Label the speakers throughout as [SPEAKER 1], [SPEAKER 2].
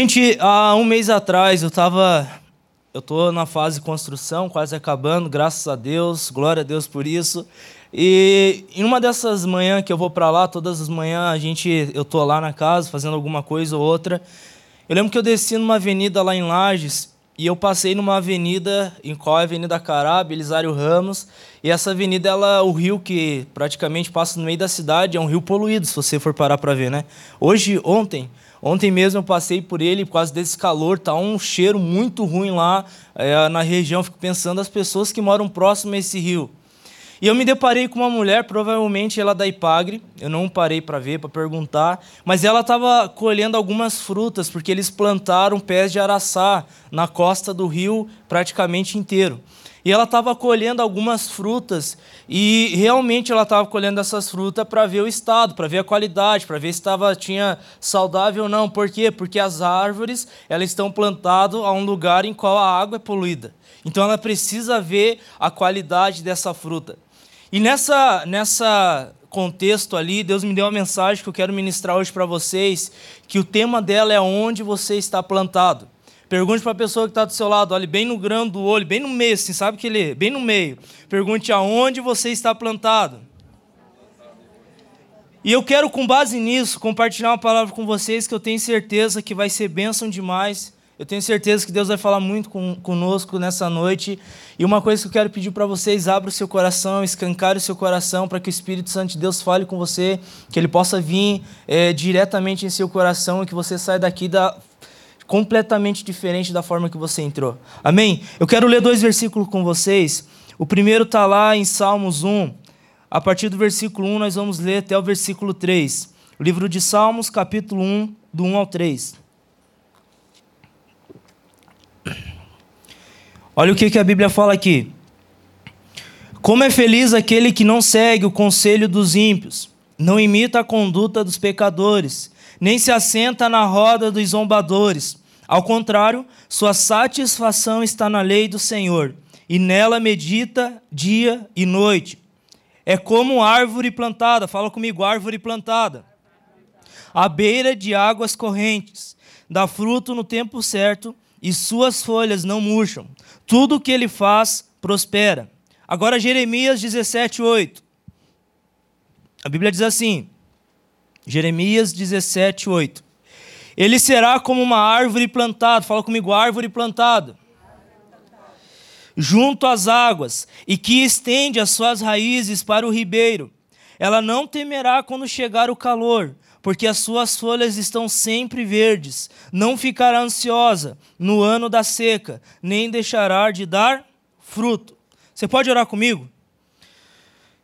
[SPEAKER 1] Gente, há um mês atrás eu estava. Eu estou na fase de construção, quase acabando, graças a Deus, glória a Deus por isso. E em uma dessas manhãs que eu vou para lá, todas as manhãs a gente, eu tô lá na casa fazendo alguma coisa ou outra. Eu lembro que eu desci numa avenida lá em Lages e eu passei numa avenida, em qual é a Avenida Cará, Belisário Ramos, e essa avenida, ela, o rio que praticamente passa no meio da cidade, é um rio poluído, se você for parar para ver, né? Hoje, ontem, ontem mesmo eu passei por ele por causa desse calor, tá um cheiro muito ruim lá é, na região, fico pensando as pessoas que moram próximo a esse rio. E eu me deparei com uma mulher, provavelmente ela é da Ipagre, eu não parei para ver, para perguntar, mas ela estava colhendo algumas frutas, porque eles plantaram pés de araçá na costa do rio praticamente inteiro. E ela estava colhendo algumas frutas e realmente ela estava colhendo essas frutas para ver o estado, para ver a qualidade, para ver se estava tinha saudável ou não. Por quê? Porque as árvores elas estão plantadas a um lugar em qual a água é poluída. Então ela precisa ver a qualidade dessa fruta. E nessa, nessa contexto ali, Deus me deu uma mensagem que eu quero ministrar hoje para vocês, que o tema dela é onde você está plantado. Pergunte para a pessoa que está do seu lado, olhe bem no grão do olho, bem no meio, assim, sabe que ele, bem no meio. Pergunte aonde você está plantado. E eu quero, com base nisso, compartilhar uma palavra com vocês que eu tenho certeza que vai ser bênção demais eu tenho certeza que Deus vai falar muito com, conosco nessa noite. E uma coisa que eu quero pedir para vocês: abra o seu coração, escancare o seu coração para que o Espírito Santo de Deus fale com você, que ele possa vir é, diretamente em seu coração e que você saia daqui da, completamente diferente da forma que você entrou. Amém? Eu quero ler dois versículos com vocês. O primeiro está lá em Salmos 1. A partir do versículo 1, nós vamos ler até o versículo 3. O livro de Salmos, capítulo 1, do 1 ao 3. Olha o que, que a Bíblia fala aqui. Como é feliz aquele que não segue o conselho dos ímpios, não imita a conduta dos pecadores, nem se assenta na roda dos zombadores. Ao contrário, sua satisfação está na lei do Senhor, e nela medita dia e noite. É como árvore plantada, fala comigo, árvore plantada, à beira de águas correntes, dá fruto no tempo certo, e suas folhas não murcham. Tudo o que ele faz prospera. Agora, Jeremias 17, 8. A Bíblia diz assim: Jeremias 17, 8. Ele será como uma árvore plantada, fala comigo, árvore plantada, junto às águas, e que estende as suas raízes para o ribeiro. Ela não temerá quando chegar o calor, porque as suas folhas estão sempre verdes. Não ficará ansiosa no ano da seca, nem deixará de dar fruto. Você pode orar comigo?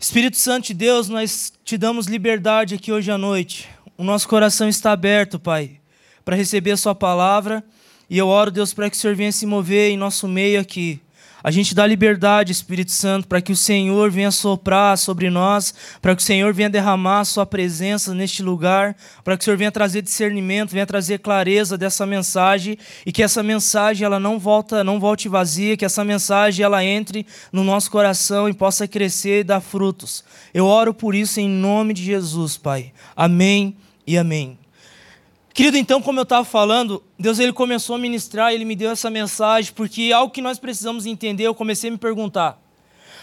[SPEAKER 1] Espírito Santo de Deus, nós te damos liberdade aqui hoje à noite. O nosso coração está aberto, Pai, para receber a Sua palavra. E eu oro, Deus, para que o Senhor venha se mover em nosso meio aqui. A gente dá liberdade, Espírito Santo, para que o Senhor venha soprar sobre nós, para que o Senhor venha derramar a sua presença neste lugar, para que o Senhor venha trazer discernimento, venha trazer clareza dessa mensagem e que essa mensagem ela não volta, não volte vazia, que essa mensagem ela entre no nosso coração e possa crescer e dar frutos. Eu oro por isso em nome de Jesus, Pai. Amém e amém. Querido, então, como eu estava falando, Deus ele começou a ministrar, ele me deu essa mensagem, porque algo que nós precisamos entender, eu comecei a me perguntar: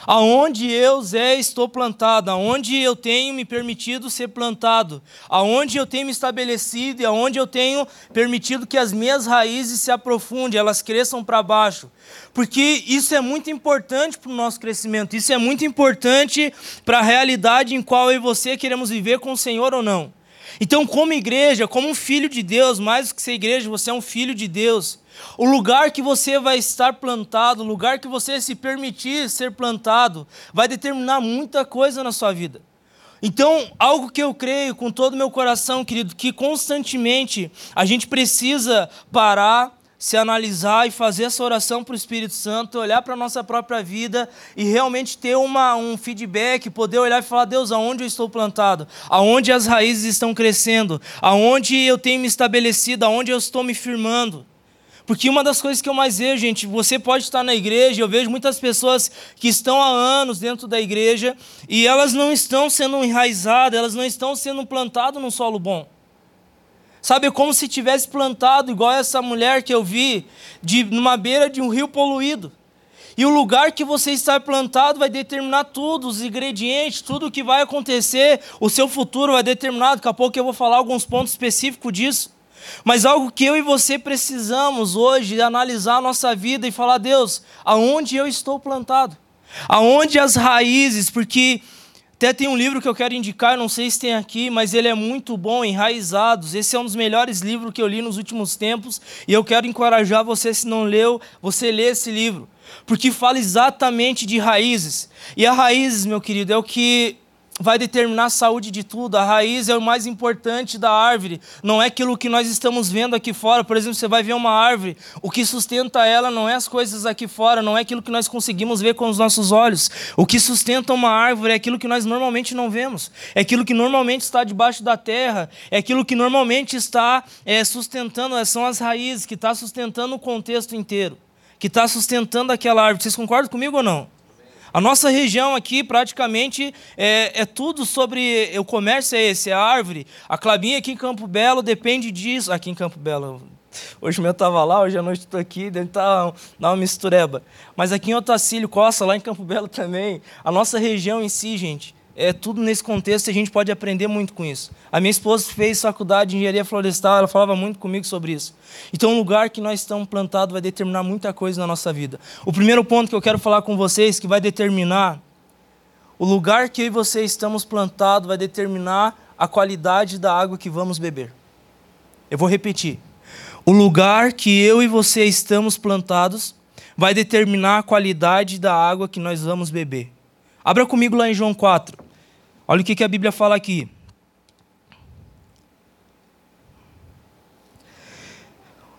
[SPEAKER 1] aonde eu, Zé, estou plantado, aonde eu tenho me permitido ser plantado, aonde eu tenho me estabelecido e aonde eu tenho permitido que as minhas raízes se aprofundem, elas cresçam para baixo. Porque isso é muito importante para o nosso crescimento, isso é muito importante para a realidade em qual eu e você queremos viver com o Senhor ou não. Então, como igreja, como um filho de Deus, mais do que ser igreja, você é um filho de Deus. O lugar que você vai estar plantado, o lugar que você se permitir ser plantado, vai determinar muita coisa na sua vida. Então, algo que eu creio com todo o meu coração, querido, que constantemente a gente precisa parar, se analisar e fazer essa oração para o Espírito Santo, olhar para a nossa própria vida e realmente ter uma, um feedback, poder olhar e falar, Deus, aonde eu estou plantado? Aonde as raízes estão crescendo? Aonde eu tenho me estabelecido? Aonde eu estou me firmando? Porque uma das coisas que eu mais vejo, gente, você pode estar na igreja, eu vejo muitas pessoas que estão há anos dentro da igreja e elas não estão sendo enraizadas, elas não estão sendo plantadas num solo bom. Sabe, é como se tivesse plantado, igual essa mulher que eu vi, de numa beira de um rio poluído. E o lugar que você está plantado vai determinar tudo, os ingredientes, tudo o que vai acontecer, o seu futuro vai determinar. Daqui a pouco eu vou falar alguns pontos específicos disso. Mas algo que eu e você precisamos hoje é analisar a nossa vida e falar, Deus, aonde eu estou plantado? Aonde as raízes, porque até tem um livro que eu quero indicar, não sei se tem aqui, mas ele é muito bom, Enraizados. Esse é um dos melhores livros que eu li nos últimos tempos e eu quero encorajar você, se não leu, você lê esse livro, porque fala exatamente de raízes. E a raízes, meu querido, é o que vai determinar a saúde de tudo. A raiz é o mais importante da árvore. Não é aquilo que nós estamos vendo aqui fora. Por exemplo, você vai ver uma árvore, o que sustenta ela não é as coisas aqui fora, não é aquilo que nós conseguimos ver com os nossos olhos. O que sustenta uma árvore é aquilo que nós normalmente não vemos. É aquilo que normalmente está debaixo da terra. É aquilo que normalmente está é, sustentando, é, são as raízes, que está sustentando o contexto inteiro. Que está sustentando aquela árvore. Vocês concordam comigo ou não? A nossa região aqui praticamente é, é, tudo sobre o comércio é esse, é a árvore. A Clabinha aqui em Campo Belo depende disso. Aqui em Campo Belo, hoje eu estava lá, hoje à noite estou aqui, deve estar tá, uma mistureba. Mas aqui em Otacílio, Costa, lá em Campo Belo também, a nossa região em si, gente, é tudo nesse contexto e a gente pode aprender muito com isso. A minha esposa fez faculdade de engenharia florestal, ela falava muito comigo sobre isso. Então, o lugar que nós estamos plantados vai determinar muita coisa na nossa vida. O primeiro ponto que eu quero falar com vocês, que vai determinar o lugar que eu e você estamos plantados, vai determinar a qualidade da água que vamos beber. Eu vou repetir. O lugar que eu e você estamos plantados vai determinar a qualidade da água que nós vamos beber. Abra comigo lá em João 4. Olha o que, a Bíblia fala aqui.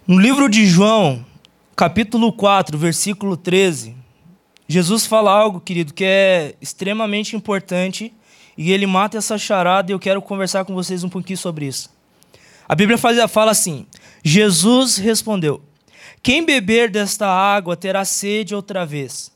[SPEAKER 1] No livro de João, capítulo 4, versículo 13, Jesus fala algo, querido, que é extremamente importante e ele mata essa charada e eu quero conversar com vocês um pouquinho sobre isso. A Bíblia fala assim: Jesus respondeu: Quem beber desta água terá sede outra vez.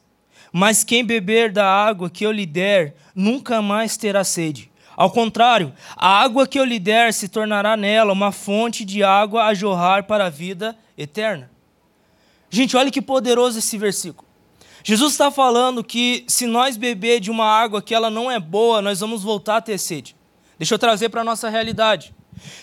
[SPEAKER 1] Mas quem beber da água que eu lhe der, nunca mais terá sede. Ao contrário, a água que eu lhe der se tornará nela uma fonte de água a jorrar para a vida eterna. Gente, olha que poderoso esse versículo. Jesus está falando que se nós beber de uma água que ela não é boa, nós vamos voltar a ter sede. Deixa eu trazer para a nossa realidade.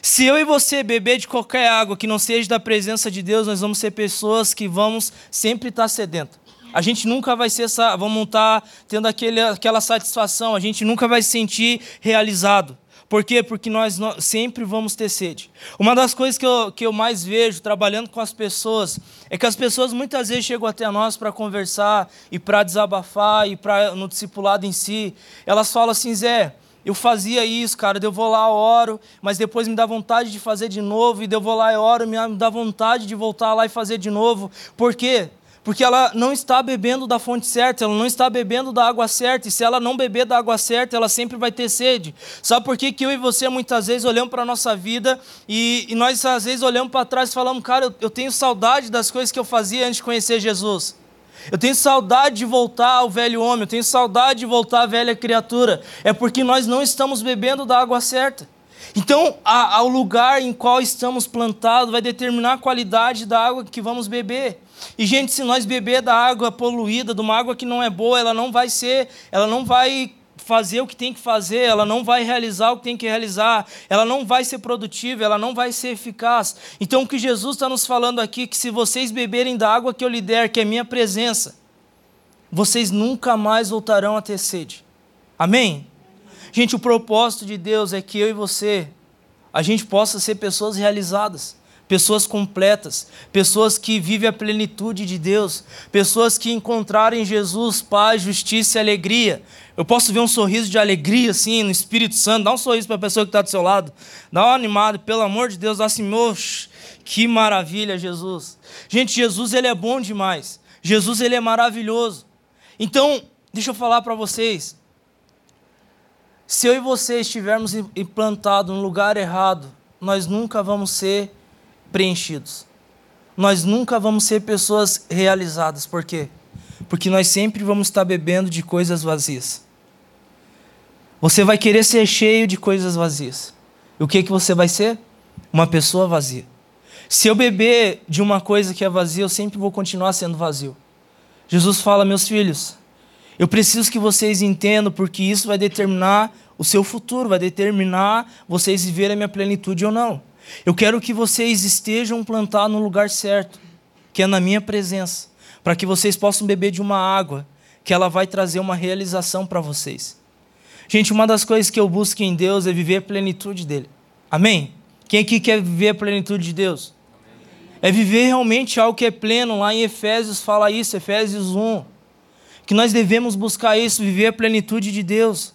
[SPEAKER 1] Se eu e você beber de qualquer água que não seja da presença de Deus, nós vamos ser pessoas que vamos sempre estar sedentas a gente nunca vai ser, vamos estar tendo aquele, aquela satisfação, a gente nunca vai se sentir realizado. Por quê? Porque nós, nós, sempre vamos ter sede. Uma das coisas que eu, que eu mais vejo trabalhando com as pessoas é que as pessoas muitas vezes chegam até nós para conversar e para desabafar e para no discipulado em si. Elas falam assim, Zé, eu fazia isso, cara, eu vou lá, oro, mas depois me dá vontade de fazer de novo, e eu vou lá e oro, me dá vontade de voltar lá e fazer de novo. Por quê? Porque ela não está bebendo da fonte certa, ela não está bebendo da água certa, e se ela não beber da água certa, ela sempre vai ter sede. Sabe por que, que eu e você muitas vezes olhamos para a nossa vida e, e, nós às vezes olhamos para trás e falamos, cara, eu, eu tenho saudade das coisas que eu fazia antes de conhecer Jesus. Eu tenho saudade de voltar ao velho homem, eu tenho saudade de voltar à velha criatura. É porque nós não estamos bebendo da água certa. Então, ao lugar em qual estamos plantados vai determinar a qualidade da água que vamos beber. E gente, se nós beber da água poluída, de uma água que não é boa, ela não vai ser, ela não vai fazer o que tem que fazer, ela não vai realizar o que tem que realizar, ela não vai ser produtiva, ela não vai ser eficaz. Então o que Jesus está nos falando aqui, que se vocês beberem da água que eu lhe der, que é minha presença, vocês nunca mais voltarão a ter sede. Amém? Gente, o propósito de Deus é que eu e você, a gente possa ser pessoas realizadas pessoas completas, pessoas que vivem a plenitude de Deus, pessoas que encontraram em Jesus paz, justiça e alegria. Eu posso ver um sorriso de alegria assim no Espírito Santo, dá um sorriso para a pessoa que está do seu lado, dá uma animada, pelo amor de Deus, dá assim, mox, que maravilha, Jesus. Gente, Jesus ele é bom demais, Jesus ele é maravilhoso. Então, deixa eu falar para vocês, se eu e você estivermos implantados no lugar errado, nós nunca vamos ser preenchidos. Nós nunca vamos ser pessoas realizadas. Por quê? Porque nós sempre vamos estar bebendo de coisas vazias. Você vai querer ser cheio de coisas vazias. E o que, que você vai ser? uma pessoa vazia. Se eu beber de uma coisa que é vazia, eu sempre vou continuar sendo vazio. Jesus fala, meus filhos, eu preciso que vocês entendam, porque isso vai determinar o seu futuro, vai determinar vocês viverem a minha plenitude ou não. Eu quero que vocês estejam plantados no lugar certo, que é na minha presença, para que vocês possam beber de uma água, que ela vai trazer uma realização para vocês. Gente, uma das coisas que eu busco em Deus é viver a plenitude dele. Amém? Quem aqui quer viver a plenitude de Deus? É viver realmente algo que é pleno. Lá em Efésios fala isso, Efésios 1. Que nós devemos buscar isso, viver a plenitude de Deus.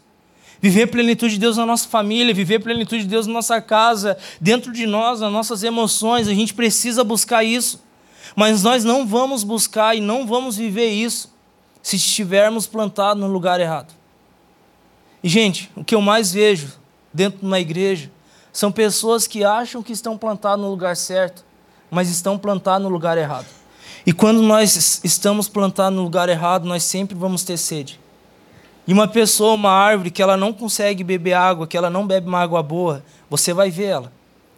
[SPEAKER 1] Viver a plenitude de Deus na nossa família, viver a plenitude de Deus na nossa casa, dentro de nós, nas nossas emoções. A gente precisa buscar isso. Mas nós não vamos buscar e não vamos viver isso se estivermos plantados no lugar errado. E, gente, o que eu mais vejo dentro de uma igreja são pessoas que acham que estão plantadas no lugar certo, mas estão plantadas no lugar errado. E quando nós estamos plantados no lugar errado, nós sempre vamos ter sede. E uma pessoa, uma árvore que ela não consegue beber água, que ela não bebe uma água boa, você vai ver ela.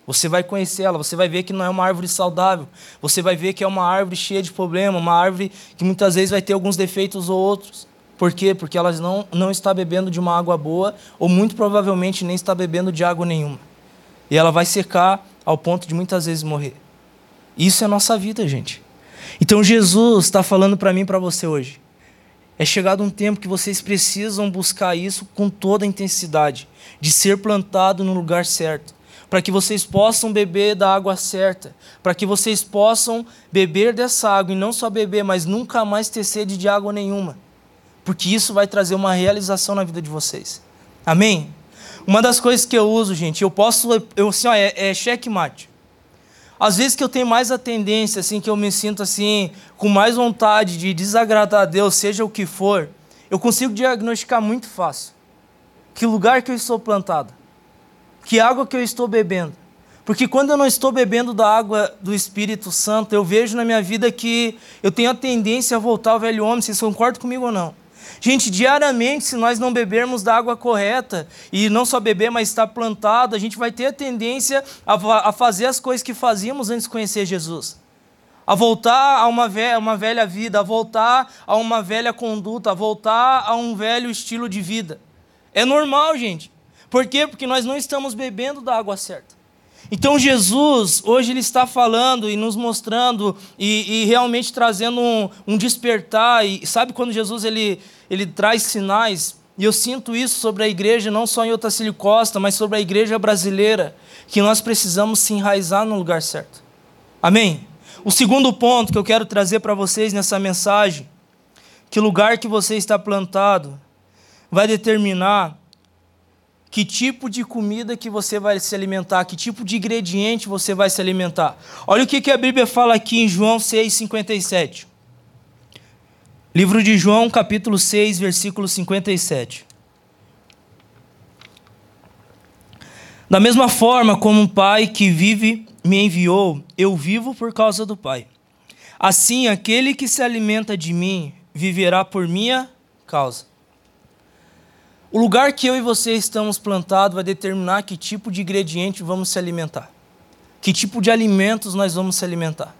[SPEAKER 1] Você vai conhecer ela, você vai ver que não é uma árvore saudável. Você vai ver que é uma árvore cheia de problemas, uma árvore que muitas vezes vai ter alguns defeitos ou outros. Por quê? Porque ela não, não está bebendo de uma água boa, ou muito provavelmente nem está bebendo de água nenhuma. E ela vai secar ao ponto de muitas vezes morrer. Isso é a nossa vida, gente. Então Jesus está falando para mim e para você hoje. É chegado um tempo que vocês precisam buscar isso com toda a intensidade, de ser plantado no lugar certo, para que vocês possam beber da água certa, para que vocês possam beber dessa água e não só beber, mas nunca mais ter sede de água nenhuma porque isso vai trazer uma realização na vida de vocês. Amém? Uma das coisas que eu uso, gente, eu posso, eu, assim, ó, é, é checkmate. Às vezes que eu tenho mais a tendência, assim, que eu me sinto assim, com mais vontade de desagradar a Deus, seja o que for, eu consigo diagnosticar muito fácil que lugar que eu estou plantado, que água que eu estou bebendo. Porque quando eu não estou bebendo da água do Espírito Santo, eu vejo na minha vida que eu tenho a tendência a voltar ao velho homem. Vocês concordam comigo ou não? Gente, diariamente, se nós não bebermos da água correta, e não só beber, mas estar plantado, a gente vai ter a tendência a, a fazer as coisas que fazíamos antes de conhecer Jesus. A voltar a uma uma velha vida, a voltar a uma velha conduta, a voltar a um velho estilo de vida. É normal, gente. Por quê? Porque nós não estamos bebendo da água certa. Então Jesus, hoje ele está falando e nos mostrando e, e realmente trazendo um, um, despertar. E sabe quando Jesus ele, ele traz sinais? E eu sinto isso sobre a igreja, não só em Otacílio Costa, mas sobre a igreja brasileira, que nós precisamos se enraizar no lugar certo. Amém? O segundo ponto que eu quero trazer para vocês nessa mensagem, que lugar que você está plantado vai determinar que tipo de comida que você vai se alimentar, que tipo de ingrediente você vai se alimentar. Olha o que, a Bíblia fala aqui em João 6,57. Livro de João, capítulo 6, versículo 57. Da mesma forma como um pai que vive me enviou, eu vivo por causa do Pai. Assim, aquele que se alimenta de mim viverá por minha causa. O lugar que eu e você estamos plantados vai determinar que tipo de ingrediente vamos se alimentar. Que tipo de alimentos nós vamos se alimentar.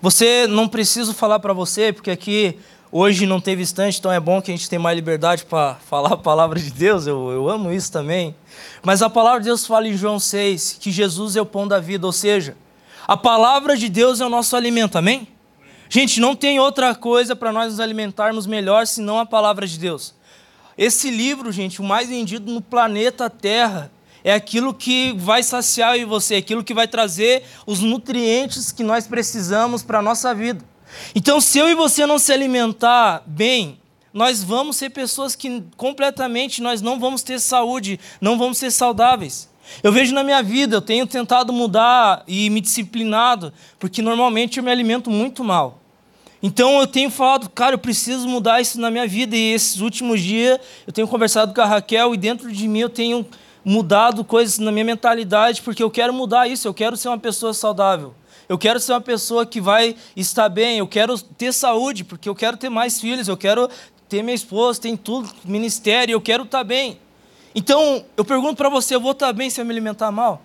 [SPEAKER 1] Você não preciso falar para você, porque aqui hoje não teve estante, então é bom que a gente tenha mais liberdade para falar a palavra de Deus, eu, eu amo isso também. Mas a palavra de Deus fala em João 6 que Jesus é o pão da vida, ou seja, a palavra de Deus é o nosso alimento, amém? Gente, não tem outra coisa para nós nos alimentarmos melhor senão a palavra de Deus. Esse livro, gente, o mais vendido no planeta Terra, é aquilo que vai saciar em você, aquilo que vai trazer os nutrientes que nós precisamos para a nossa vida. Então, se eu e você não se alimentar bem, nós vamos ser pessoas que completamente nós não vamos ter saúde, não vamos ser saudáveis. Eu vejo na minha vida, eu tenho tentado mudar e me disciplinado, porque normalmente eu me alimento muito mal. Então eu tenho falado, cara, eu preciso mudar isso na minha vida. E esses últimos dias eu tenho conversado com a Raquel e dentro de mim eu tenho mudado coisas na minha mentalidade, porque eu quero mudar isso, eu quero ser uma pessoa saudável. Eu quero ser uma pessoa que vai estar bem, eu quero ter saúde, porque eu quero ter mais filhos, eu quero ter minha esposa, tem tudo, ministério, eu quero estar bem. Então, eu pergunto para você, eu vou estar bem se eu me alimentar mal?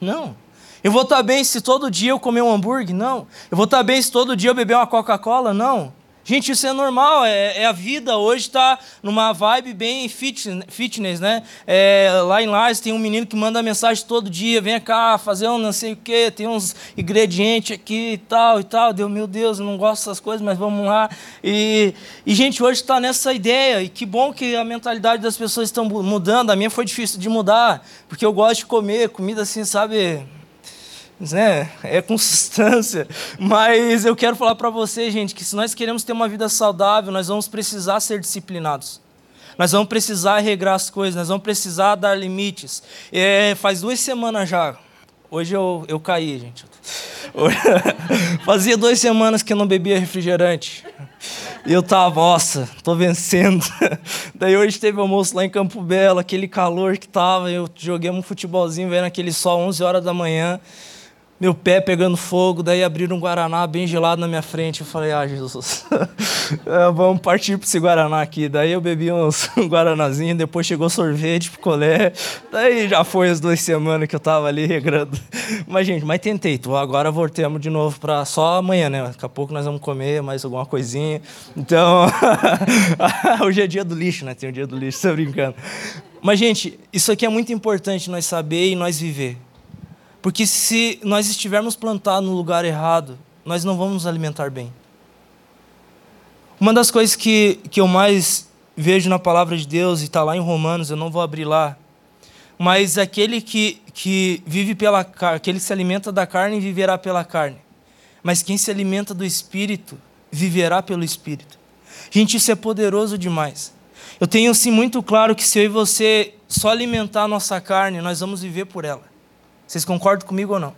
[SPEAKER 1] Não. Eu vou estar bem se todo dia eu comer um hambúrguer? Não. Eu vou estar bem se todo dia eu beber uma Coca-Cola? Não. Gente, isso é normal, é, é a vida. Hoje está numa vibe bem fitness, né? É, lá em Lages tem um menino que manda mensagem todo dia: vem cá fazer um não sei o quê, tem uns ingredientes aqui e tal e tal. Deu, meu Deus, eu não gosto dessas coisas, mas vamos lá. E, e gente, hoje está nessa ideia, e que bom que a mentalidade das pessoas estão mudando. A minha foi difícil de mudar, porque eu gosto de comer comida assim, sabe? Né? É consistência. Mas eu quero falar para você, gente, que se nós queremos ter uma vida saudável, nós vamos precisar ser disciplinados. Nós vamos precisar regrar as coisas, nós vamos precisar dar limites. É, faz duas semanas já. Hoje eu, eu caí, gente. Fazia duas semanas que eu não bebia refrigerante. E eu tava, nossa, tô vencendo. Daí hoje teve almoço lá em Campo Belo, aquele calor que tava. Eu joguei um futebolzinho vendo aquele sol 11 horas da manhã meu pé pegando fogo, daí abriram um Guaraná bem gelado na minha frente. Eu falei, ah, Jesus, é, vamos partir para esse Guaraná aqui. Daí eu bebi uns um Guaranazinho, depois chegou sorvete, picolé. Daí já foi as duas semanas que eu tava ali regrando. Mas, gente, mas tentei. Tô, agora voltemos de novo para só amanhã, né? Daqui a pouco nós vamos comer mais alguma coisinha. Então, hoje é dia do lixo, né? Tem o dia do lixo, tô brincando. Mas, gente, isso aqui é muito importante nós saber e nós viver. Porque se nós estivermos plantados no lugar errado, nós não vamos nos alimentar bem. Uma das coisas que, que eu mais vejo na palavra de Deus, e está lá em Romanos, eu não vou abrir lá, mas aquele que, que vive pela carne, aquele que se alimenta da carne, viverá pela carne. Mas quem se alimenta do Espírito, viverá pelo Espírito. Gente, isso é poderoso demais. Eu tenho sim muito claro que se eu e você só alimentar a nossa carne, nós vamos viver por ela. Vocês concordam comigo ou não?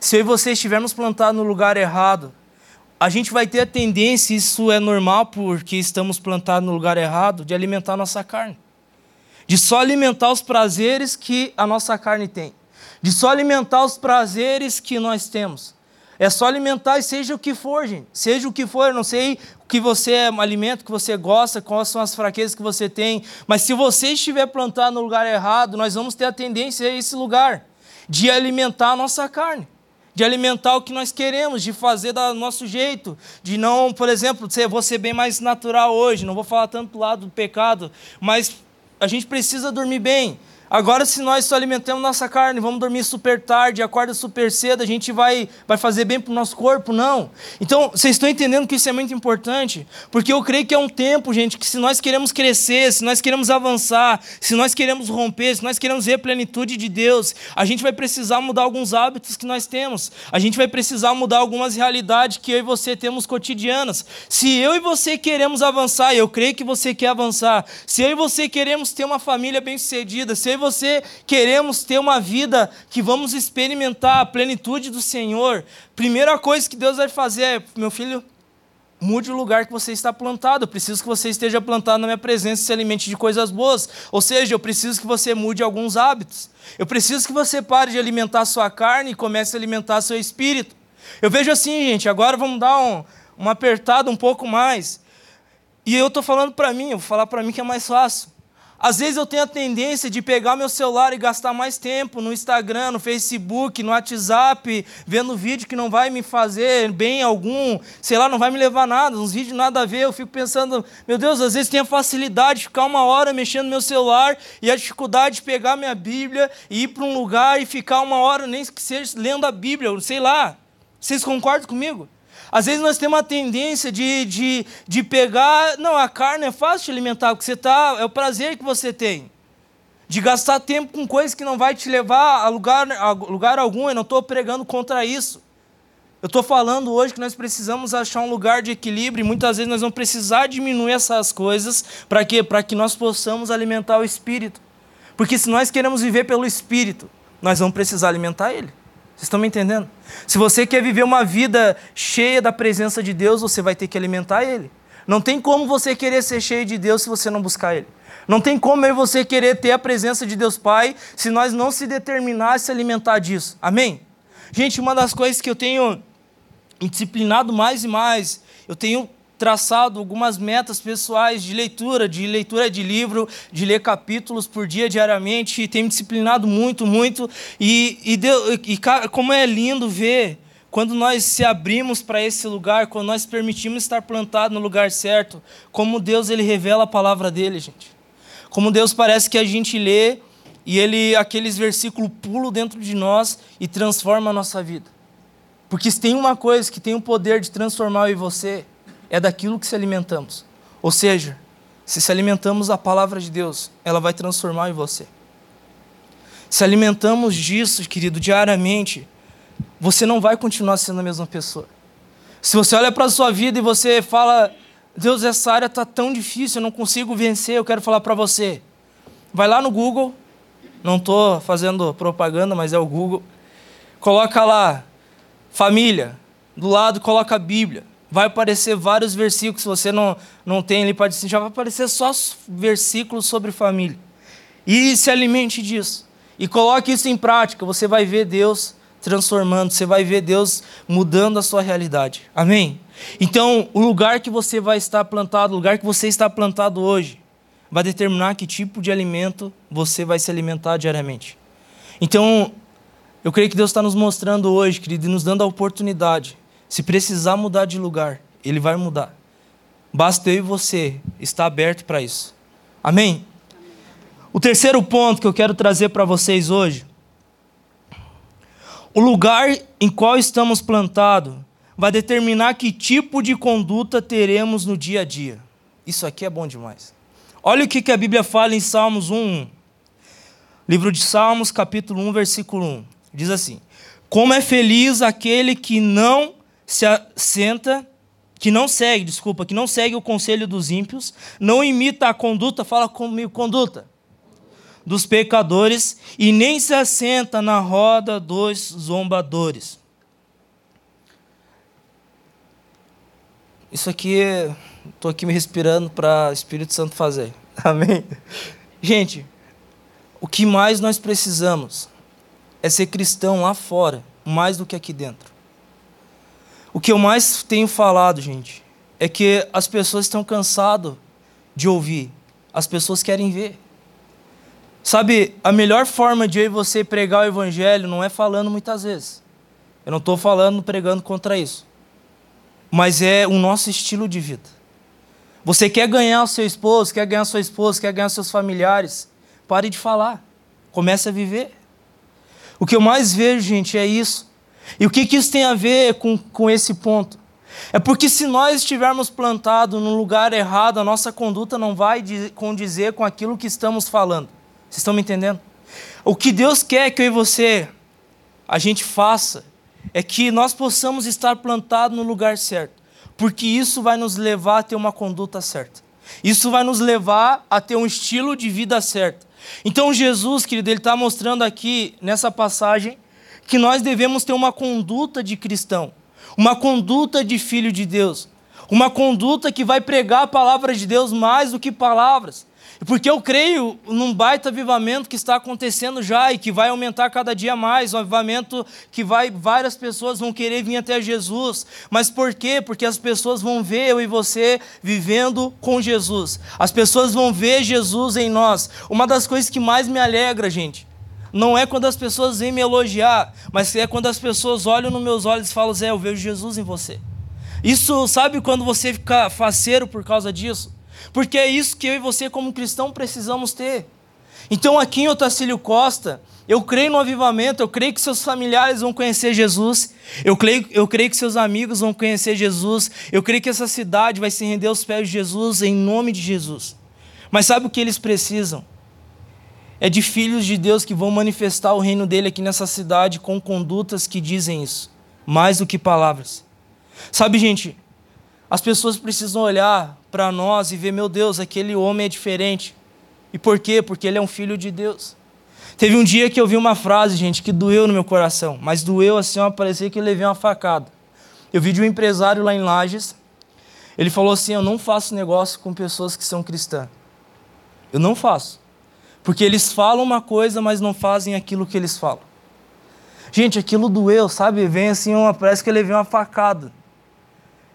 [SPEAKER 1] Se eu e você estivermos plantados no lugar errado, a gente vai ter a tendência, isso é normal porque estamos plantados no lugar errado, de alimentar a nossa carne. De só alimentar os prazeres que a nossa carne tem. De só alimentar os prazeres que nós temos. É só alimentar e seja o que for, gente. Seja o que for, eu não sei o que você é, alimento que você gosta, quais são as fraquezas que você tem, mas se você estiver plantado no lugar errado, nós vamos ter a tendência a esse lugar de alimentar a nossa carne, de alimentar o que nós queremos, de fazer do nosso jeito, de não, por exemplo, vou ser bem mais natural hoje, não vou falar tanto do lado do pecado, mas a gente precisa dormir bem. Agora, se nós só alimentamos nossa carne, vamos dormir super tarde, acorda super cedo, a gente vai, vai fazer bem para o nosso corpo? Não. Então, vocês estão entendendo que isso é muito importante? Porque eu creio que é um tempo, gente, que se nós queremos crescer, se nós queremos avançar, se nós queremos romper, se nós queremos ver a plenitude de Deus, a gente vai precisar mudar alguns hábitos que nós temos. A gente vai precisar mudar algumas realidades que eu e você temos cotidianas. Se eu e você queremos avançar, eu creio que você quer avançar. Se eu e você queremos ter uma família bem-sucedida, se eu e você queremos ter uma vida que vamos experimentar a plenitude do Senhor, primeira coisa que Deus vai fazer é, meu filho, mude o lugar que você está plantado. Eu preciso que você esteja plantado na minha presença e se alimente de coisas boas. Ou seja, eu preciso que você mude alguns hábitos. Eu preciso que você pare de alimentar sua carne e comece a alimentar seu espírito. Eu vejo assim, gente, agora vamos dar um, uma apertada um pouco mais. E eu estou falando para mim, eu vou falar para mim que é mais fácil. Às vezes eu tenho a tendência de pegar meu celular e gastar mais tempo no Instagram, no Facebook, no WhatsApp, vendo vídeo que não vai me fazer bem algum, sei lá, não vai me levar nada, uns vídeos nada a ver. Eu fico pensando, meu Deus, às vezes tenho a facilidade de ficar uma hora mexendo no meu celular e a dificuldade de pegar minha Bíblia e ir para um lugar e ficar uma hora, nem que seja lendo a Bíblia, sei lá. Vocês concordam comigo? Às vezes nós temos uma tendência de, de, de pegar. Não, a carne é fácil de alimentar, porque você tá, é o prazer que você tem. De gastar tempo com coisas que não vai te levar a lugar, a lugar algum. Eu não estou pregando contra isso. Eu estou falando hoje que nós precisamos achar um lugar de equilíbrio e muitas vezes nós vamos precisar diminuir essas coisas para quê? Para que nós possamos alimentar o espírito. Porque se nós queremos viver pelo espírito, nós vamos precisar alimentar ele. Vocês estão me entendendo? Se você quer viver uma vida cheia da presença de Deus, você vai ter que alimentar Ele. Não tem como você querer ser cheio de Deus se você não buscar Ele. Não tem como eu você querer ter a presença de Deus Pai se nós não se determinar a se alimentar disso. Amém? Gente, uma das coisas que eu tenho disciplinado mais e mais, eu tenho traçado algumas metas pessoais de leitura, de leitura de livro, de ler capítulos por dia diariamente, e tenho me disciplinado muito, muito. E, e, deu, e como é lindo ver quando nós se abrimos para esse lugar, quando nós permitimos estar plantado no lugar certo, como Deus ele revela a palavra dele, gente. Como Deus parece que a gente lê e ele aqueles versículos pulam dentro de nós e transforma a nossa vida. Porque tem uma coisa que tem o poder de transformar eu e você, é daquilo que se alimentamos. Ou seja, se se alimentamos da palavra de Deus, ela vai transformar em você. Se alimentamos disso, querido, diariamente, você não vai continuar sendo a mesma pessoa. Se você olha para a sua vida e você fala, Deus, essa área está tão difícil, eu não consigo vencer, eu quero falar para você. Vai lá no Google, não estou fazendo propaganda, mas é o Google. Coloca lá, família, do lado coloca a Bíblia. Vai aparecer vários versículos, se você não, não tem ali para já vai aparecer só versículos sobre família. E se alimente disso. E coloque isso em prática, você vai ver Deus transformando, você vai ver Deus mudando a sua realidade. Amém? Então, o lugar que você vai estar plantado, o lugar que você está plantado hoje, vai determinar que tipo de alimento você vai se alimentar diariamente. Então, eu creio que Deus está nos mostrando hoje, querido, e nos dando a oportunidade. Se precisar mudar de lugar, Ele vai mudar. Basta eu e você estar aberto para isso. Amém? O terceiro ponto que eu quero trazer para vocês hoje o lugar em qual estamos plantados vai determinar que tipo de conduta teremos no dia a dia. Isso aqui é bom demais. Olha o que a Bíblia fala em Salmos 1. Livro de Salmos, capítulo 1, versículo 1. Diz assim: Como é feliz aquele que não se assenta, que não segue, desculpa, que não segue o conselho dos ímpios, não imita a conduta, fala comigo, conduta dos pecadores e nem se assenta na roda dos zombadores. Isso aqui, estou aqui me respirando para o Espírito Santo fazer. Amém? Gente, o que mais nós precisamos é ser cristão lá fora, mais do que aqui dentro. O que eu mais tenho falado, gente, é que as pessoas estão cansadas de ouvir, as pessoas querem ver. Sabe, a melhor forma de eu e você pregar o evangelho não é falando muitas vezes. Eu não estou falando, pregando contra isso. Mas é o nosso estilo de vida. Você quer ganhar o seu esposo, quer ganhar sua esposa, quer ganhar seus familiares. Pare de falar. Comece a viver. O que eu mais vejo, gente, é isso. E o que, que isso tem a ver com, com esse ponto? É porque se nós estivermos plantados no lugar errado, a nossa conduta não vai condizer com aquilo que estamos falando. Vocês estão me entendendo? O que Deus quer que eu e você a gente faça é que nós possamos estar plantados no lugar certo, porque isso vai nos levar a ter uma conduta certa. Isso vai nos levar a ter um estilo de vida certo. Então Jesus, querido, ele está mostrando aqui nessa passagem que nós devemos ter uma conduta de cristão, uma conduta de filho de Deus, uma conduta que vai pregar a palavra de Deus mais do que palavras. Porque eu creio num baita avivamento que está acontecendo já e que vai aumentar cada dia mais, um avivamento que vai várias pessoas vão querer vir até Jesus. Mas por quê? Porque as pessoas vão ver eu e você vivendo com Jesus. As pessoas vão ver Jesus em nós. Uma das coisas que mais me alegra, gente, não é quando as pessoas vêm me elogiar, mas é quando as pessoas olham nos meus olhos e falam: Zé, eu vejo Jesus em você. Isso, sabe quando você fica faceiro por causa disso? Porque é isso que eu e você, como cristão, precisamos ter. Então, aqui em Otacílio Costa, eu creio no avivamento, eu creio que seus familiares vão conhecer Jesus, eu creio, eu creio que seus amigos vão conhecer Jesus, eu creio que essa cidade vai se render aos pés de Jesus, em nome de Jesus. Mas sabe o que eles precisam? É de filhos de Deus que vão manifestar o reino dele aqui nessa cidade com condutas que dizem isso, mais do que palavras. Sabe, gente, as pessoas precisam olhar para nós e ver, meu Deus, aquele homem é diferente. E por quê? Porque ele é um filho de Deus. Teve um dia que eu vi uma frase, gente, que doeu no meu coração, mas doeu assim, ó, parecia que eu levei uma facada. Eu vi de um empresário lá em Lages, ele falou assim: Eu não faço negócio com pessoas que são cristãs. Eu não faço. Porque eles falam uma coisa, mas não fazem aquilo que eles falam. Gente, aquilo doeu, sabe? Vem assim, uma, parece que eu levei uma facada.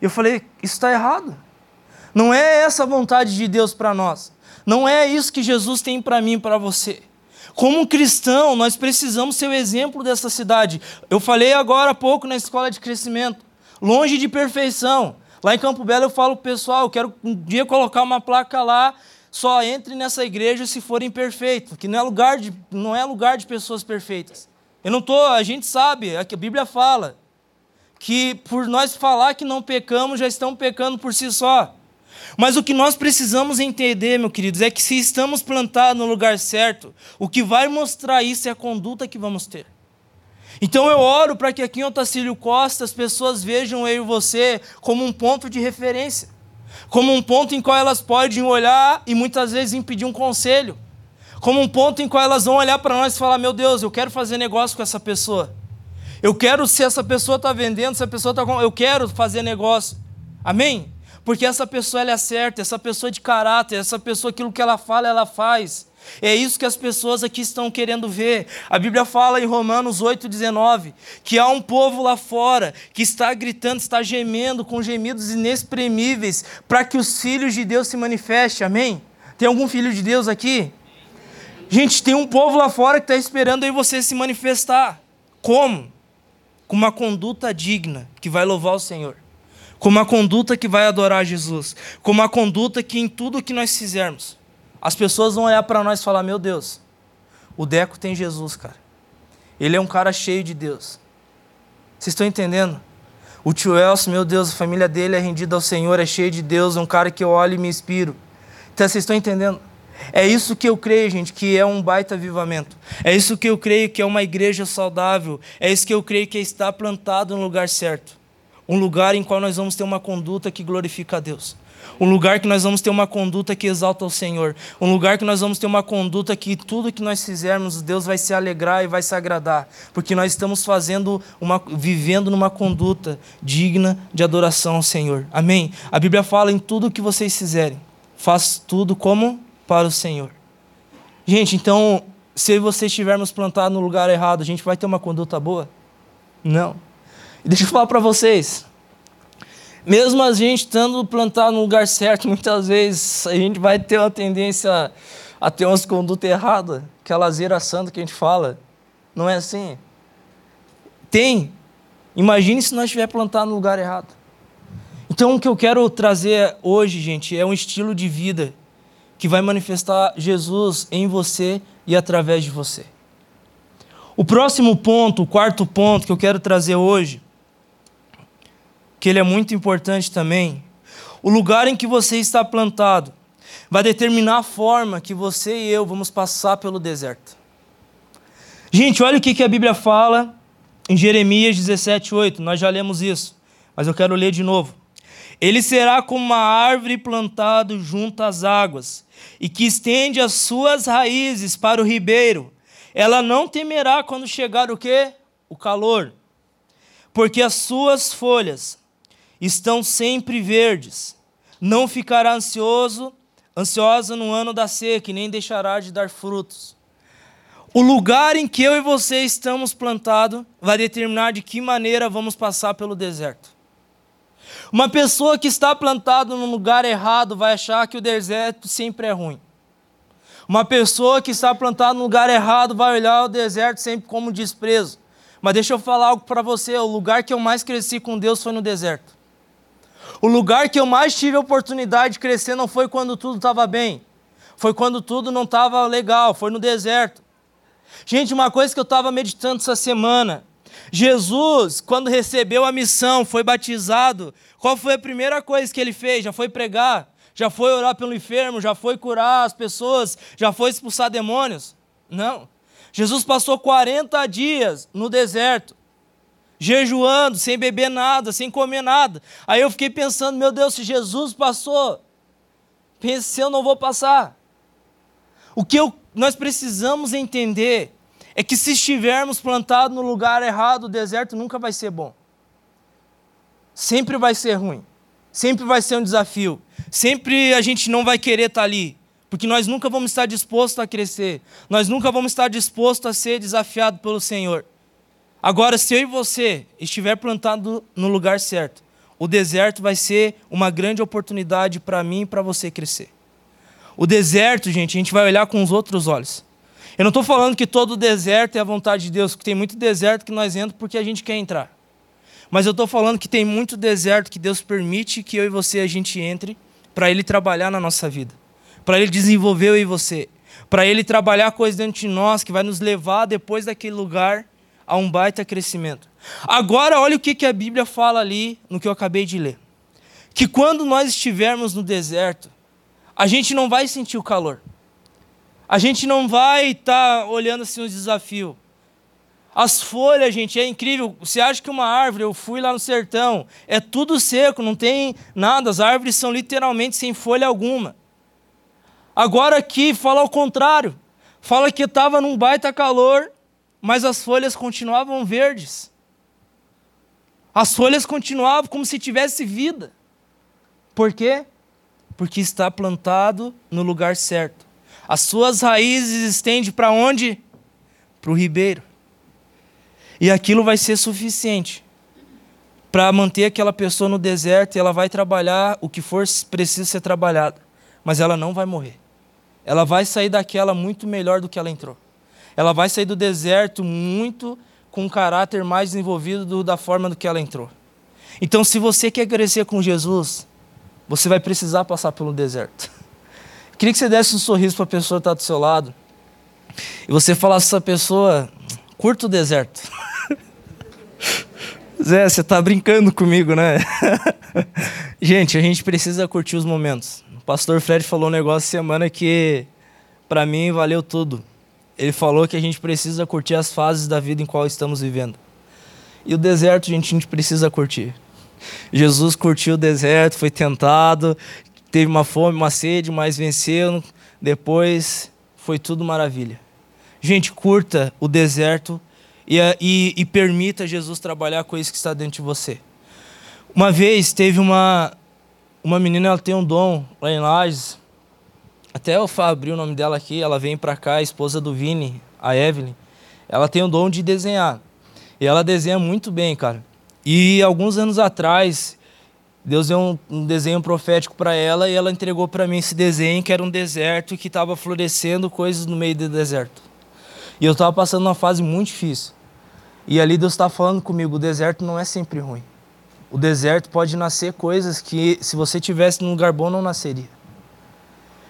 [SPEAKER 1] Eu falei: Isso está errado. Não é essa a vontade de Deus para nós. Não é isso que Jesus tem para mim e para você. Como cristão, nós precisamos ser o exemplo dessa cidade. Eu falei agora há pouco na escola de crescimento, longe de perfeição. Lá em Campo Belo eu falo pessoal, eu quero um dia colocar uma placa lá, só entre nessa igreja se forem perfeitos, que não é lugar de, não é lugar de pessoas perfeitas. Eu não tô, a gente sabe, a Bíblia fala que por nós falar que não pecamos, já estamos pecando por si só. Mas o que nós precisamos entender, meus queridos, é que se estamos plantados no lugar certo, o que vai mostrar isso é a conduta que vamos ter. Então eu oro para que aqui em Otacílio Costa as pessoas vejam eu e você como um ponto de referência, como um ponto em qual elas podem olhar e muitas vezes impedir um conselho, como um ponto em qual elas vão olhar para nós e falar: meu Deus, eu quero fazer negócio com essa pessoa. Eu quero, se essa pessoa está vendendo, se a pessoa está. Eu quero fazer negócio. Amém? Porque essa pessoa ela é certa, essa pessoa é de caráter, essa pessoa, aquilo que ela fala, ela faz. É isso que as pessoas aqui estão querendo ver. A Bíblia fala em Romanos 8,19 que há um povo lá fora que está gritando, está gemendo com gemidos inexprimíveis para que os filhos de Deus se manifestem. Amém? Tem algum filho de Deus aqui? Gente, tem um povo lá fora que está esperando aí você se manifestar. Como? Com uma conduta digna que vai louvar o Senhor com uma conduta que vai adorar Jesus, com uma conduta que em tudo que nós fizermos, as pessoas vão olhar para nós e falar: Meu Deus, o Deco tem Jesus, cara. Ele é um cara cheio de Deus. Vocês estão entendendo? O tio Elcio, meu Deus, a família dele é rendida ao Senhor, é cheio de Deus, é um cara que eu olho e me inspiro. Então vocês estão entendendo? É isso que eu creio, gente, que é um baita avivamento. É isso que eu creio que é uma igreja saudável. É isso que eu creio que é estar plantado no lugar certo um lugar em qual nós vamos ter uma conduta que glorifica a Deus. Um lugar que nós vamos ter uma conduta que exalta o Senhor. Um lugar que nós vamos ter uma conduta que tudo que nós fizermos, Deus vai se alegrar e vai se agradar. Porque nós estamos fazendo uma, vivendo numa conduta digna de adoração ao Senhor. Amém? A Bíblia fala em tudo que vocês fizerem. Faz tudo como para o Senhor. Gente, então, se você estivermos plantados no lugar errado, a gente vai ter uma conduta boa? Não. Deixa eu falar para vocês. Mesmo a gente estando plantado no lugar certo, muitas vezes a gente vai ter uma tendência a ter umas condutas erradas, aquela zera santa que a gente fala. Não é assim? Tem. Imagine se nós estiver plantado no lugar errado. Então, o que eu quero trazer hoje, gente, é um estilo de vida que vai manifestar Jesus em você e através de você. O próximo ponto, o quarto ponto que eu quero trazer hoje, que ele é muito importante também. O lugar em que você está plantado vai determinar a forma que você e eu vamos passar pelo deserto. Gente, olha o que a Bíblia fala em Jeremias 17, 8. Nós já lemos isso, mas eu quero ler de novo. Ele será como uma árvore plantada junto às águas, e que estende as suas raízes para o ribeiro. Ela não temerá quando chegar o quê? O calor. Porque as suas folhas estão sempre verdes. Não ficará ansioso, ansiosa no ano da seca, e nem deixará de dar frutos. O lugar em que eu e você estamos plantados vai determinar de que maneira vamos passar pelo deserto. Uma pessoa que está plantada no lugar errado vai achar que o deserto sempre é ruim. Uma pessoa que está plantada no lugar errado vai olhar o deserto sempre como desprezo. Mas deixa eu falar algo para você: o lugar que eu mais cresci com Deus foi no deserto. O lugar que eu mais tive a oportunidade de crescer não foi quando tudo estava bem, foi quando tudo não estava legal, foi no deserto. Gente, uma coisa que eu estava meditando essa semana: Jesus, quando recebeu a missão, foi batizado, qual foi a primeira coisa que ele fez? Já foi pregar, já foi orar pelo enfermo, já foi curar as pessoas, já foi expulsar demônios? Não. Jesus passou 40 dias no deserto jejuando, sem beber nada, sem comer nada. Aí eu fiquei pensando, meu Deus, se Jesus passou, pensei, eu não vou passar. O que eu, nós precisamos entender é que se estivermos plantados no lugar errado, o deserto nunca vai ser bom. Sempre vai ser ruim. Sempre vai ser um desafio. Sempre a gente não vai querer estar ali. Porque nós nunca vamos estar dispostos a crescer. Nós nunca vamos estar dispostos a ser desafiados pelo Senhor. Agora, se eu e você estiver plantado no lugar certo, o deserto vai ser uma grande oportunidade para mim e para você crescer. O deserto, gente, a gente vai olhar com os outros olhos. Eu não estou falando que todo deserto é a vontade de Deus, que tem muito deserto que nós entramos porque a gente quer entrar. Mas eu estou falando que tem muito deserto que Deus permite que eu e você a gente entre para Ele trabalhar na nossa vida, para Ele desenvolver eu e você, para Ele trabalhar coisas dentro de nós que vai nos levar depois daquele lugar a um baita crescimento. Agora, olha o que, a Bíblia fala ali no que eu acabei de ler. Que quando nós estivermos no deserto, a gente não vai sentir o calor. A gente não vai estar tá olhando assim os desafios. As folhas, gente, é incrível. Você acha que uma árvore, eu fui lá no sertão, é tudo seco, não tem nada. As árvores são literalmente sem folha alguma. Agora aqui fala ao contrário. Fala que estava num baita calor, mas as folhas continuavam verdes. As folhas continuavam como se tivesse vida. Por quê? Porque está plantado no lugar certo. As suas raízes estendem para onde? Para o ribeiro. E aquilo vai ser suficiente para manter aquela pessoa no deserto e ela vai trabalhar o que for preciso ser trabalhado, mas ela não vai morrer. Ela vai sair daquela muito melhor do que ela entrou. Ela vai sair do deserto muito com um caráter mais desenvolvido do, da forma do que ela entrou. Então, se você quer crescer com Jesus, você vai precisar passar pelo deserto. Queria que você desse um sorriso para a pessoa que está do seu lado e você falasse essa pessoa, curta o deserto. Zé, você está brincando comigo, né? gente, a gente precisa curtir os momentos. O pastor Fred falou um negócio semana que, para mim, valeu tudo ele falou que a gente precisa curtir as fases da vida em qual estamos vivendo. E o deserto, gente, a gente precisa curtir. Jesus curtiu o deserto, foi tentado, teve uma fome, uma sede, mas venceu. Depois foi tudo maravilha. Gente, curta o deserto e, e, e permita Jesus trabalhar com isso que está dentro de você. Uma vez teve uma, uma menina, ela tem um dom lá em Lages, até eu abri o nome dela aqui, ela vem para cá, a esposa do Vini, a Evelyn. Ela tem o dom de desenhar. E ela desenha muito bem, cara. E alguns anos atrás, Deus deu um, um desenho profético para ela e ela entregou para mim esse desenho que era um deserto que estava florescendo coisas no meio do deserto. E eu estava passando uma fase muito difícil. E ali Deus estava falando comigo: o deserto não é sempre ruim. O deserto pode nascer coisas que, se você tivesse num lugar bom, não nasceria.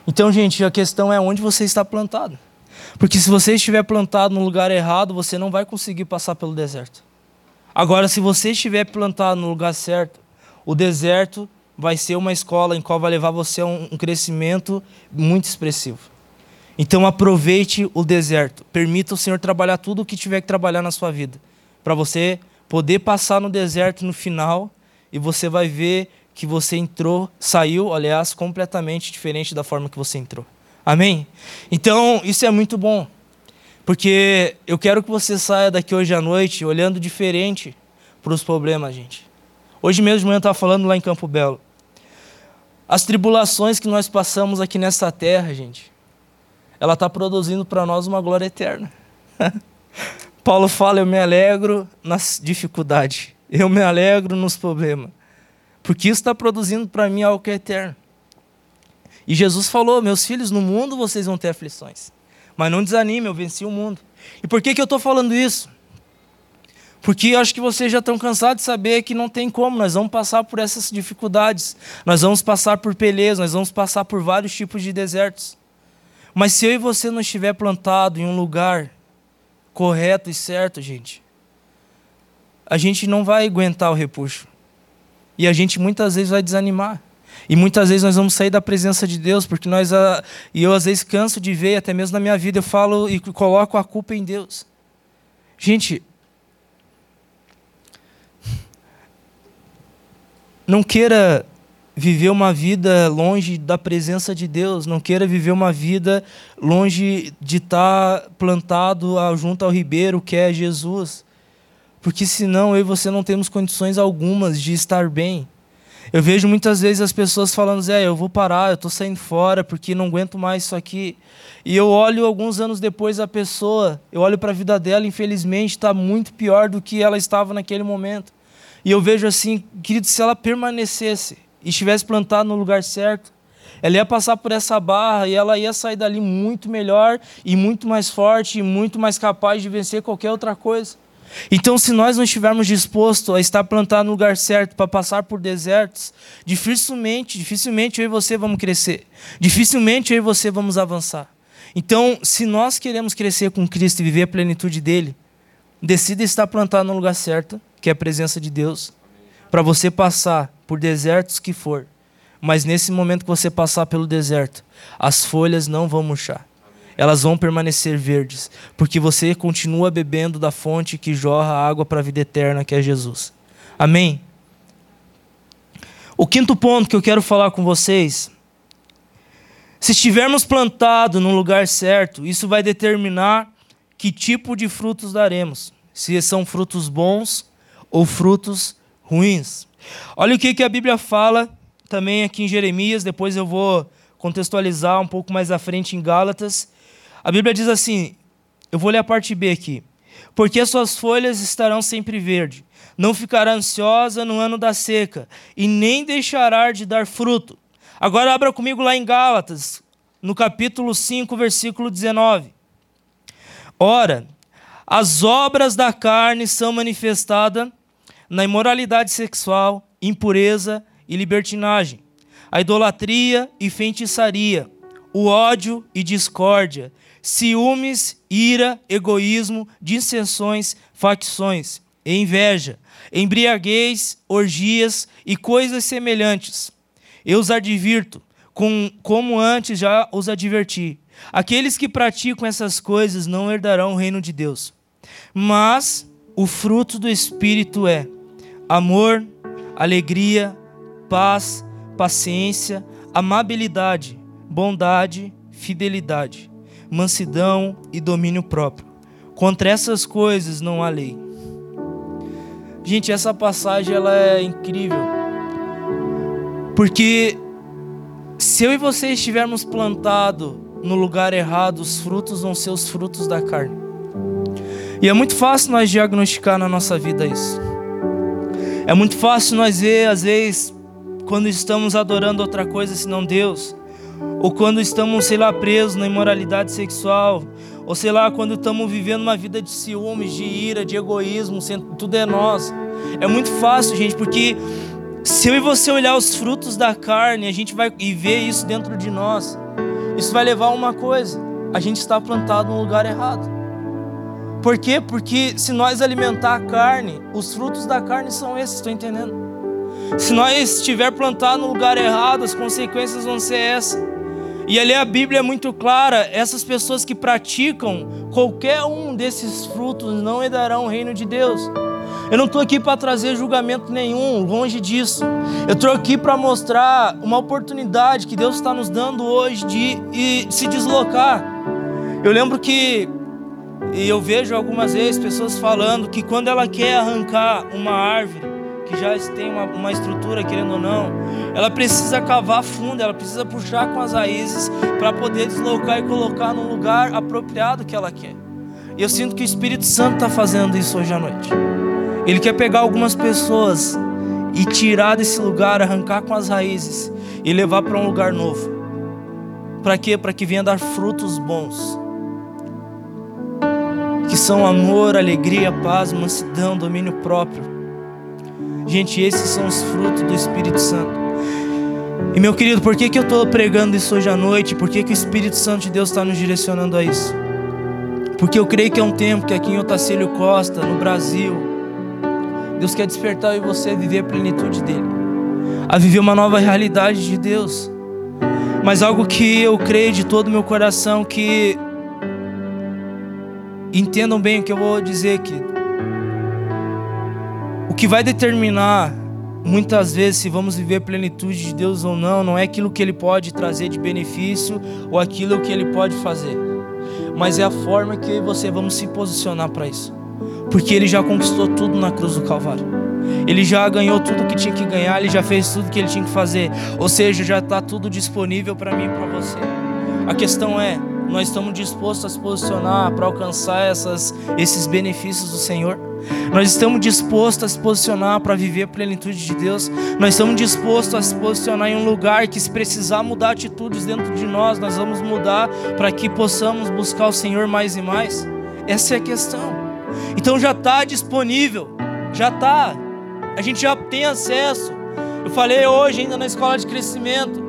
[SPEAKER 1] Então, gente, a questão é onde você está plantado. Porque se você estiver plantado no lugar errado, você não vai conseguir passar pelo deserto. Agora, se você estiver plantado no lugar certo, o deserto vai ser uma escola em qual vai levar você a um crescimento muito expressivo. Então aproveite o deserto. Permita o Senhor trabalhar tudo o que tiver que trabalhar na sua vida. Para você poder passar no deserto no final e você vai ver que você entrou, saiu, aliás, completamente diferente da forma que você entrou. Amém? Então, isso é muito bom. Porque eu quero que você saia daqui hoje à noite olhando diferente para os problemas, gente. Hoje mesmo de manhã eu estava falando lá em Campo Belo. As tribulações que nós passamos aqui nessa terra, gente, ela está produzindo para nós uma glória eterna. Paulo fala: Eu me alegro nas dificuldades, eu me alegro nos problemas. Porque isso está produzindo para mim algo que é eterno. E Jesus falou: Meus filhos, no mundo vocês vão ter aflições. Mas não desanime, eu venci o mundo. E por que, que eu estou falando isso? Porque acho que vocês já estão cansados de saber que não tem como, nós vamos passar por essas dificuldades, nós vamos passar por peleas, nós vamos passar por vários tipos de desertos. Mas se eu e você não estiver plantado em um lugar correto e certo, gente, a gente não vai aguentar o repuxo. E a gente muitas vezes vai desanimar. E muitas vezes nós vamos sair da presença de Deus, porque nós, ah, e eu às vezes canso de ver, até mesmo na minha vida, eu falo e coloco a culpa em Deus. Gente, não queira viver uma vida longe da presença de Deus, não queira viver uma vida longe de estar plantado junto ao ribeiro que é Jesus. Porque senão eu e você não temos condições algumas de estar bem. Eu vejo muitas vezes as pessoas falando, Zé, eu vou parar, eu estou saindo fora porque não aguento mais isso aqui. E eu olho alguns anos depois a pessoa, eu olho para a vida dela, infelizmente está muito pior do que ela estava naquele momento. E eu vejo assim, querido, se ela permanecesse e estivesse plantada no lugar certo, ela ia passar por essa barra e ela ia sair dali muito melhor e muito mais forte e muito mais capaz de vencer qualquer outra coisa. Então, se nós não estivermos dispostos a estar plantado no lugar certo para passar por desertos, dificilmente, dificilmente eu e você vamos crescer. Dificilmente eu e você vamos avançar. Então, se nós queremos crescer com Cristo e viver a plenitude dele, decida estar plantado no lugar certo, que é a presença de Deus, para você passar por desertos que for mas nesse momento que você passar pelo deserto, as folhas não vão murchar. Elas vão permanecer verdes, porque você continua bebendo da fonte que jorra água para a vida eterna, que é Jesus. Amém? O quinto ponto que eu quero falar com vocês, se estivermos plantados no lugar certo, isso vai determinar que tipo de frutos daremos, se são frutos bons ou frutos ruins. Olha o que, que a Bíblia fala também aqui em Jeremias, depois eu vou contextualizar um pouco mais à frente em Gálatas. A Bíblia diz assim: eu vou ler a parte B aqui. Porque as suas folhas estarão sempre verde, não ficará ansiosa no ano da seca, e nem deixará de dar fruto. Agora abra comigo lá em Gálatas, no capítulo 5, versículo 19. Ora, as obras da carne são manifestadas na imoralidade sexual, impureza, e libertinagem, a idolatria e feitiçaria, o ódio e discórdia, ciúmes, ira, egoísmo, dissensões, facções, inveja, embriaguez, orgias e coisas semelhantes. Eu os advirto, com, como antes já os adverti. Aqueles que praticam essas coisas não herdarão o reino de Deus. Mas o fruto do Espírito é amor, alegria, paz, paciência, amabilidade, bondade, fidelidade, mansidão e domínio próprio. Contra essas coisas não há lei. Gente, essa passagem ela é incrível. Porque se eu e você estivermos plantados no lugar errado, os frutos vão ser os frutos da carne. E é muito fácil nós diagnosticar na nossa vida isso. É muito fácil nós ver, às vezes, quando estamos adorando outra coisa senão Deus, ou quando estamos, sei lá, presos na imoralidade sexual, ou sei lá, quando estamos vivendo uma vida de ciúmes, de ira, de egoísmo, tudo é nós. É muito fácil, gente, porque se eu e você olhar os frutos da carne, a gente vai e ver isso dentro de nós, isso vai levar a uma coisa: a gente está plantado no lugar errado. Por quê? Porque se nós alimentar a carne, os frutos da carne são esses, estou entendendo? Se nós estiver plantado no lugar errado, as consequências vão ser essas. E ali a Bíblia é muito clara: essas pessoas que praticam qualquer um desses frutos não herdarão o reino de Deus. Eu não estou aqui para trazer julgamento nenhum, longe disso. Eu estou aqui para mostrar uma oportunidade que Deus está nos dando hoje de, de se deslocar. Eu lembro que, e eu vejo algumas vezes pessoas falando que quando ela quer arrancar uma árvore, que já tem uma, uma estrutura, querendo ou não, ela precisa cavar fundo, ela precisa puxar com as raízes para poder deslocar e colocar no lugar apropriado que ela quer. E eu sinto que o Espírito Santo está fazendo isso hoje à noite. Ele quer pegar algumas pessoas e tirar desse lugar, arrancar com as raízes e levar para um lugar novo. Para quê? Para que venha dar frutos bons. Que são amor, alegria, paz, mansidão, domínio próprio Gente, esses são os frutos do Espírito Santo. E meu querido, por que, que eu estou pregando isso hoje à noite? Por que, que o Espírito Santo de Deus está nos direcionando a isso? Porque eu creio que é um tempo que aqui em Otacílio Costa, no Brasil, Deus quer despertar em você a viver a plenitude dele, a viver uma nova realidade de Deus. Mas algo que eu creio de todo o meu coração que entendam bem o que eu vou dizer aqui que vai determinar muitas vezes se vamos viver a plenitude de Deus ou não, não é aquilo que Ele pode trazer de benefício ou aquilo que Ele pode fazer, mas é a forma que você vamos se posicionar para isso, porque Ele já conquistou tudo na cruz do Calvário. Ele já ganhou tudo que tinha que ganhar, ele já fez tudo que ele tinha que fazer. Ou seja, já está tudo disponível para mim e para você. A questão é, nós estamos dispostos a se posicionar para alcançar essas, esses benefícios do Senhor? Nós estamos dispostos a se posicionar para viver a plenitude de Deus. Nós estamos dispostos a se posicionar em um lugar que, se precisar mudar atitudes dentro de nós, nós vamos mudar para que possamos buscar o Senhor mais e mais. Essa é a questão. Então já está disponível, já está. A gente já tem acesso. Eu falei hoje ainda na escola de crescimento.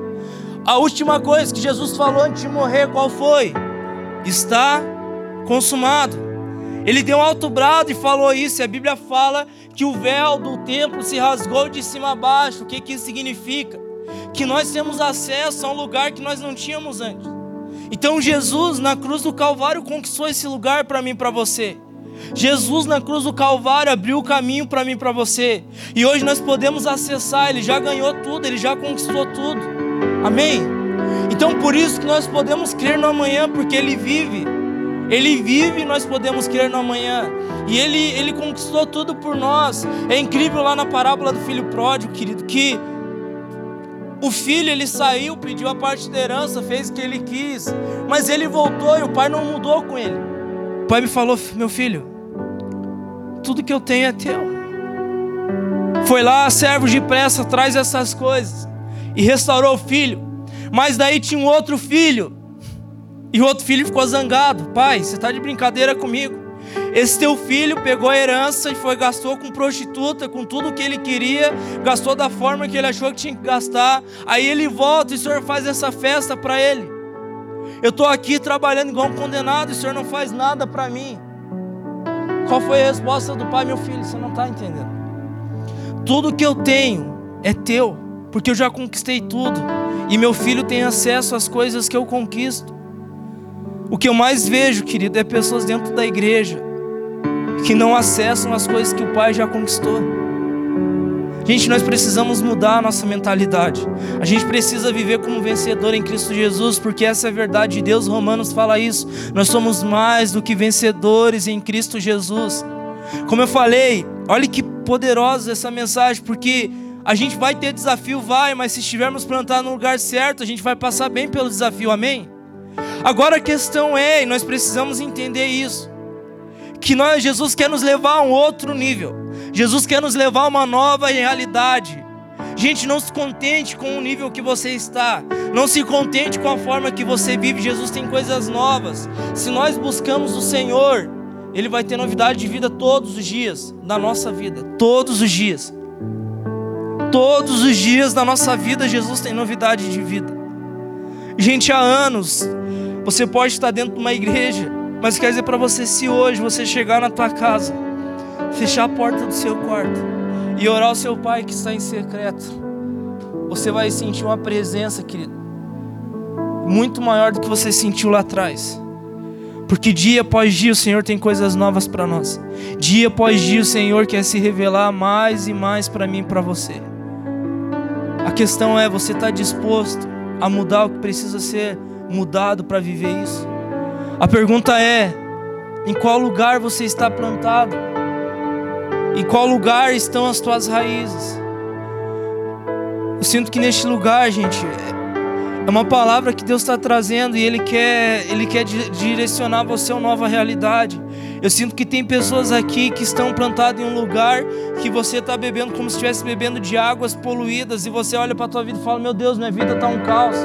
[SPEAKER 1] A última coisa que Jesus falou antes de morrer, qual foi? Está consumado. Ele deu um alto brado e falou isso. E a Bíblia fala que o véu do templo se rasgou de cima a baixo. O que, que isso significa? Que nós temos acesso a um lugar que nós não tínhamos antes. Então Jesus na cruz do Calvário conquistou esse lugar para mim e para você. Jesus na cruz do Calvário abriu o caminho para mim e para você. E hoje nós podemos acessar, ele já ganhou tudo, ele já conquistou tudo. Amém? Então por isso que nós podemos crer no amanhã, porque ele vive. Ele vive nós podemos crer no amanhã. E ele, ele conquistou tudo por nós. É incrível lá na parábola do filho pródigo, querido, que o filho ele saiu, pediu a parte da herança, fez o que ele quis, mas ele voltou e o pai não mudou com ele. O pai me falou: Meu filho, tudo que eu tenho é teu. Foi lá, servo de pressa, traz essas coisas. E restaurou o filho. Mas daí tinha um outro filho e o outro filho ficou zangado: Pai, você está de brincadeira comigo. Esse teu filho pegou a herança e foi gastou com prostituta, com tudo que ele queria, gastou da forma que ele achou que tinha que gastar. Aí ele volta e o senhor faz essa festa para ele. Eu estou aqui trabalhando igual um condenado e o senhor não faz nada para mim. Qual foi a resposta do pai, meu filho? Você não está entendendo. Tudo que eu tenho é teu, porque eu já conquistei tudo. E meu filho tem acesso às coisas que eu conquisto. O que eu mais vejo, querido, é pessoas dentro da igreja que não acessam as coisas que o Pai já conquistou. Gente, nós precisamos mudar a nossa mentalidade. A gente precisa viver como vencedor em Cristo Jesus, porque essa é a verdade de Deus. Romanos fala isso. Nós somos mais do que vencedores em Cristo Jesus. Como eu falei, olha que poderosa essa mensagem, porque a gente vai ter desafio, vai, mas se estivermos plantados no lugar certo, a gente vai passar bem pelo desafio, amém? Agora a questão é, e nós precisamos entender isso, que nós, Jesus quer nos levar a um outro nível. Jesus quer nos levar a uma nova realidade. Gente, não se contente com o nível que você está. Não se contente com a forma que você vive. Jesus tem coisas novas. Se nós buscamos o Senhor, Ele vai ter novidade de vida todos os dias da nossa vida. Todos os dias. Todos os dias da nossa vida, Jesus tem novidade de vida. Gente, há anos você pode estar dentro de uma igreja, mas quer dizer para você se hoje você chegar na tua casa, fechar a porta do seu quarto e orar ao seu pai que está em secreto, você vai sentir uma presença, querido, muito maior do que você sentiu lá atrás. Porque dia após dia o Senhor tem coisas novas para nós. Dia após dia o Senhor quer se revelar mais e mais para mim e para você. A questão é, você está disposto a mudar o que precisa ser mudado para viver isso? A pergunta é: em qual lugar você está plantado? Em qual lugar estão as tuas raízes? Eu sinto que neste lugar, gente, é uma palavra que Deus está trazendo e Ele quer, Ele quer direcionar você a uma nova realidade. Eu sinto que tem pessoas aqui que estão plantadas em um lugar que você está bebendo como se estivesse bebendo de águas poluídas e você olha para a tua vida e fala: Meu Deus, minha vida está um caos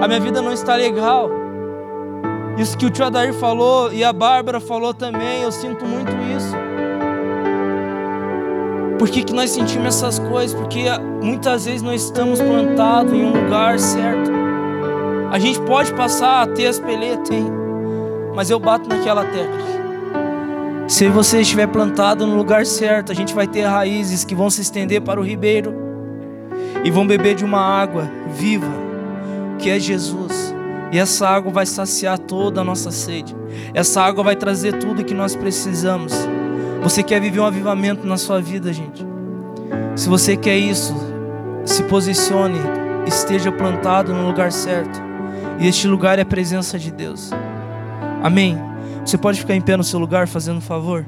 [SPEAKER 1] a minha vida não está legal. Isso que o tio Adair falou e a Bárbara falou também, eu sinto muito isso. Por que, que nós sentimos essas coisas? Porque muitas vezes nós estamos plantados em um lugar certo. A gente pode passar a ter as peleias, tem, mas eu bato naquela tecla. Se você estiver plantado no lugar certo, a gente vai ter raízes que vão se estender para o ribeiro e vão beber de uma água viva que é Jesus. E essa água vai saciar toda a nossa sede. Essa água vai trazer tudo que nós precisamos. Você quer viver um avivamento na sua vida, gente? Se você quer isso, se posicione, esteja plantado no lugar certo. E este lugar é a presença de Deus. Amém. Você pode ficar em pé no seu lugar, fazendo um favor?